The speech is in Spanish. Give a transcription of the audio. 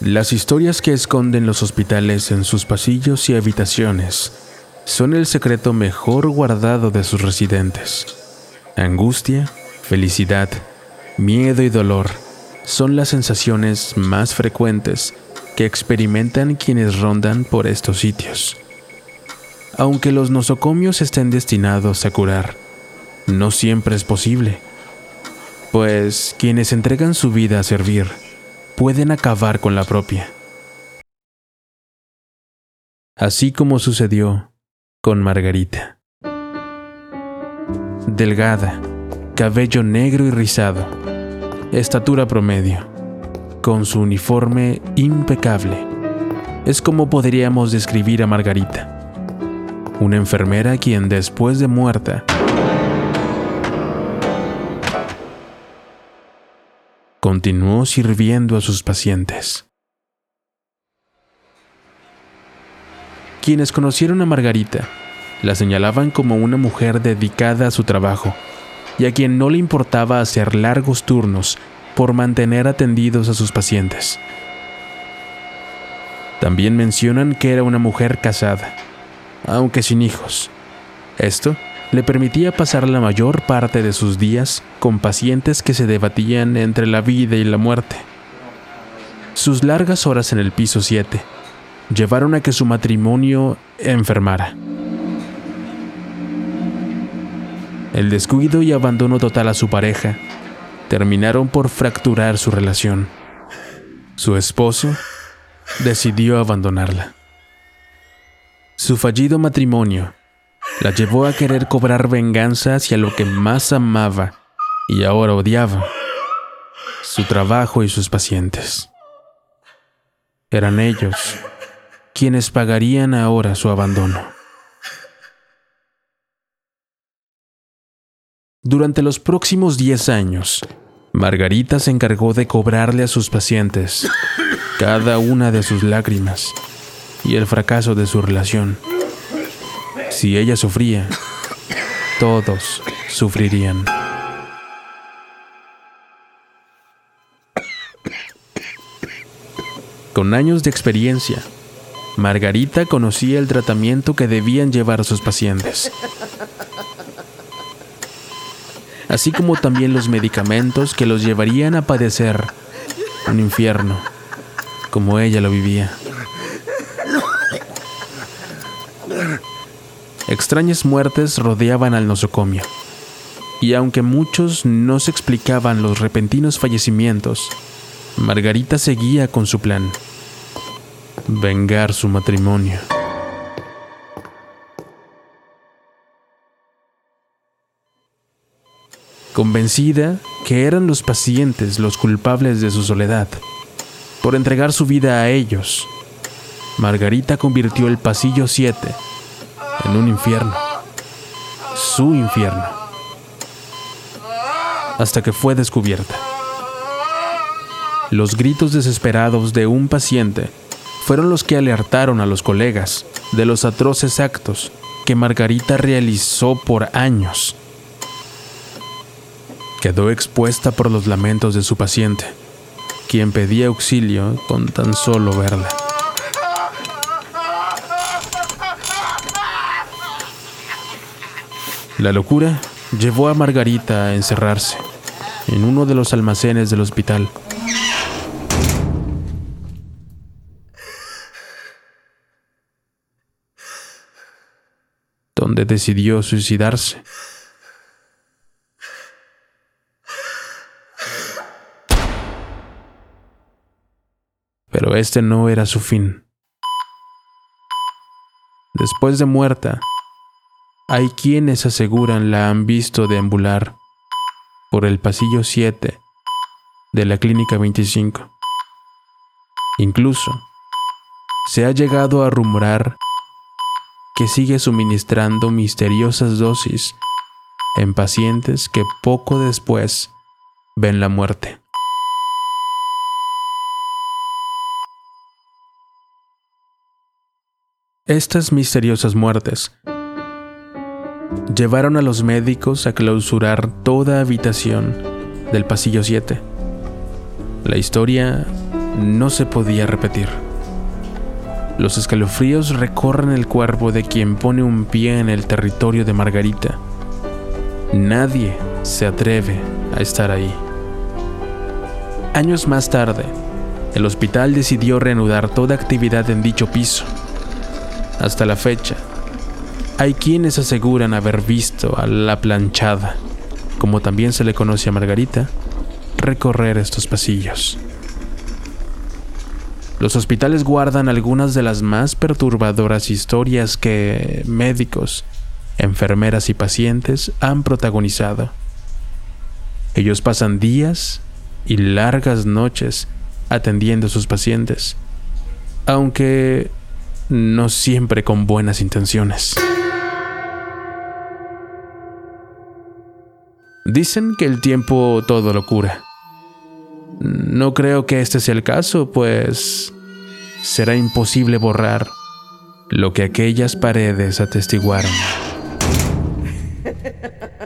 Las historias que esconden los hospitales en sus pasillos y habitaciones son el secreto mejor guardado de sus residentes. Angustia, felicidad, miedo y dolor son las sensaciones más frecuentes que experimentan quienes rondan por estos sitios. Aunque los nosocomios estén destinados a curar, no siempre es posible, pues quienes entregan su vida a servir pueden acabar con la propia. Así como sucedió con Margarita. Delgada, cabello negro y rizado, estatura promedio, con su uniforme impecable. Es como podríamos describir a Margarita, una enfermera quien después de muerta continuó sirviendo a sus pacientes. Quienes conocieron a Margarita la señalaban como una mujer dedicada a su trabajo y a quien no le importaba hacer largos turnos por mantener atendidos a sus pacientes. También mencionan que era una mujer casada, aunque sin hijos. Esto le permitía pasar la mayor parte de sus días con pacientes que se debatían entre la vida y la muerte. Sus largas horas en el piso 7 llevaron a que su matrimonio enfermara. El descuido y abandono total a su pareja terminaron por fracturar su relación. Su esposo decidió abandonarla. Su fallido matrimonio la llevó a querer cobrar venganza hacia lo que más amaba y ahora odiaba, su trabajo y sus pacientes. Eran ellos quienes pagarían ahora su abandono. Durante los próximos 10 años, Margarita se encargó de cobrarle a sus pacientes cada una de sus lágrimas y el fracaso de su relación. Si ella sufría, todos sufrirían. Con años de experiencia, Margarita conocía el tratamiento que debían llevar sus pacientes, así como también los medicamentos que los llevarían a padecer un infierno, como ella lo vivía. Extrañas muertes rodeaban al nosocomio, y aunque muchos no se explicaban los repentinos fallecimientos, Margarita seguía con su plan, vengar su matrimonio. Convencida que eran los pacientes los culpables de su soledad, por entregar su vida a ellos, Margarita convirtió el pasillo 7 en un infierno, su infierno, hasta que fue descubierta. Los gritos desesperados de un paciente fueron los que alertaron a los colegas de los atroces actos que Margarita realizó por años. Quedó expuesta por los lamentos de su paciente, quien pedía auxilio con tan solo verla. La locura llevó a Margarita a encerrarse en uno de los almacenes del hospital. donde decidió suicidarse. Pero este no era su fin. Después de muerta, hay quienes aseguran la han visto deambular por el pasillo 7 de la Clínica 25. Incluso se ha llegado a rumorar que sigue suministrando misteriosas dosis en pacientes que poco después ven la muerte. Estas misteriosas muertes llevaron a los médicos a clausurar toda habitación del pasillo 7. La historia no se podía repetir. Los escalofríos recorren el cuerpo de quien pone un pie en el territorio de Margarita. Nadie se atreve a estar ahí. Años más tarde, el hospital decidió reanudar toda actividad en dicho piso. Hasta la fecha, hay quienes aseguran haber visto a la planchada, como también se le conoce a Margarita, recorrer estos pasillos. Los hospitales guardan algunas de las más perturbadoras historias que médicos, enfermeras y pacientes han protagonizado. Ellos pasan días y largas noches atendiendo a sus pacientes, aunque no siempre con buenas intenciones. Dicen que el tiempo todo lo cura. No creo que este sea el caso, pues será imposible borrar lo que aquellas paredes atestiguaron.